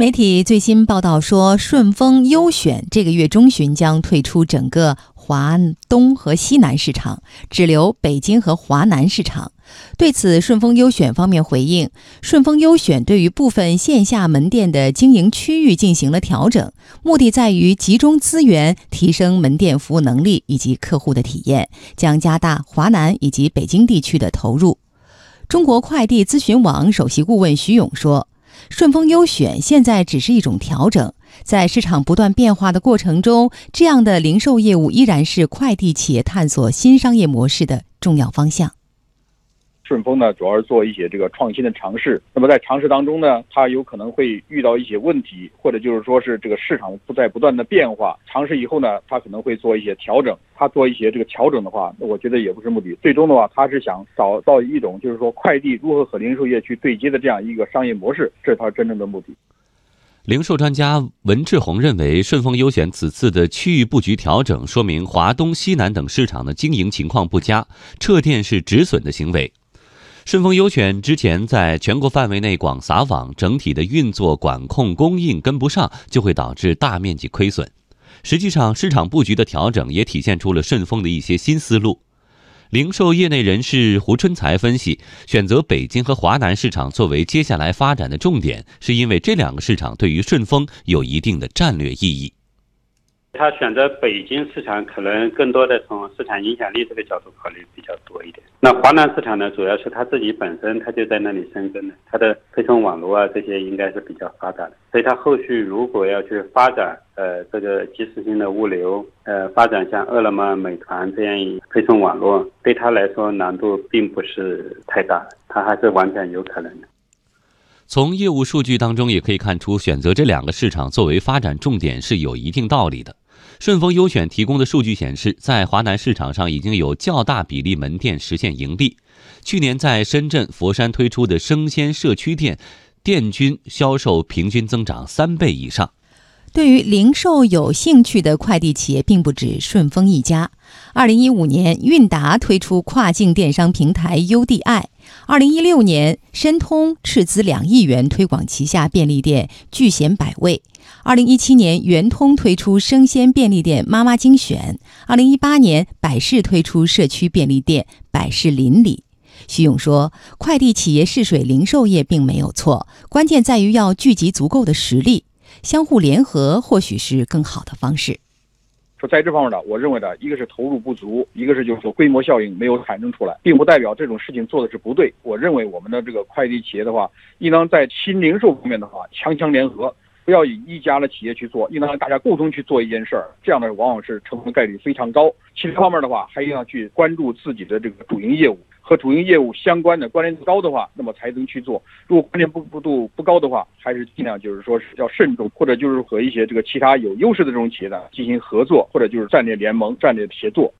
媒体最新报道说，顺丰优选这个月中旬将退出整个华东和西南市场，只留北京和华南市场。对此，顺丰优选方面回应，顺丰优选对于部分线下门店的经营区域进行了调整，目的在于集中资源，提升门店服务能力以及客户的体验，将加大华南以及北京地区的投入。中国快递咨询网首席顾问徐勇说。顺丰优选现在只是一种调整，在市场不断变化的过程中，这样的零售业务依然是快递企业探索新商业模式的重要方向。顺丰呢，主要是做一些这个创新的尝试。那么在尝试当中呢，它有可能会遇到一些问题，或者就是说是这个市场不在不断的变化。尝试以后呢，它可能会做一些调整。它做一些这个调整的话，我觉得也不是目的。最终的话，它是想找到一种就是说快递如何和零售业去对接的这样一个商业模式，这是它真正的目的。零售专家文志宏认为，顺丰优选此次的区域布局调整，说明华东、西南等市场的经营情况不佳，撤店是止损的行为。顺丰优选之前在全国范围内广撒网，整体的运作管控供应跟不上，就会导致大面积亏损。实际上，市场布局的调整也体现出了顺丰的一些新思路。零售业内人士胡春才分析，选择北京和华南市场作为接下来发展的重点，是因为这两个市场对于顺丰有一定的战略意义。他选择北京市场，可能更多的从市场影响力这个角度考虑比较多一点。那华南市场呢，主要是他自己本身他就在那里生根的，他的配送网络啊这些应该是比较发达的。所以他后续如果要去发展呃这个即时性的物流，呃发展像饿了么、美团这样一配送网络，对他来说难度并不是太大，他还是完全有可能的。从业务数据当中也可以看出，选择这两个市场作为发展重点是有一定道理的。顺丰优选提供的数据显示，在华南市场上已经有较大比例门店实现盈利。去年在深圳、佛山推出的生鲜社区店，店均销售平均增长三倍以上。对于零售有兴趣的快递企业，并不止顺丰一家。二零一五年，韵达推出跨境电商平台 UDI；二零一六年，申通斥资两亿元推广旗下便利店聚贤百味；二零一七年，圆通推出生鲜便利店妈妈精选；二零一八年，百世推出社区便利店百世邻里。徐勇说：“快递企业试水零售业并没有错，关键在于要聚集足够的实力。”相互联合或许是更好的方式。说在这方面呢，我认为呢，一个是投入不足，一个是就是说规模效应没有产生出来，并不代表这种事情做的是不对。我认为我们的这个快递企业的话，应当在新零售方面的话强强联合，不要以一家的企业去做，应当让大家共同去做一件事儿，这样的往往是成功概率非常高。其他方面的话，还一定要去关注自己的这个主营业务。和主营业务相关的关联度高的话，那么才能去做；如果关联度度不高的话，还是尽量就是说是要慎重，或者就是和一些这个其他有优势的这种企业呢进行合作，或者就是战略联盟、战略协作。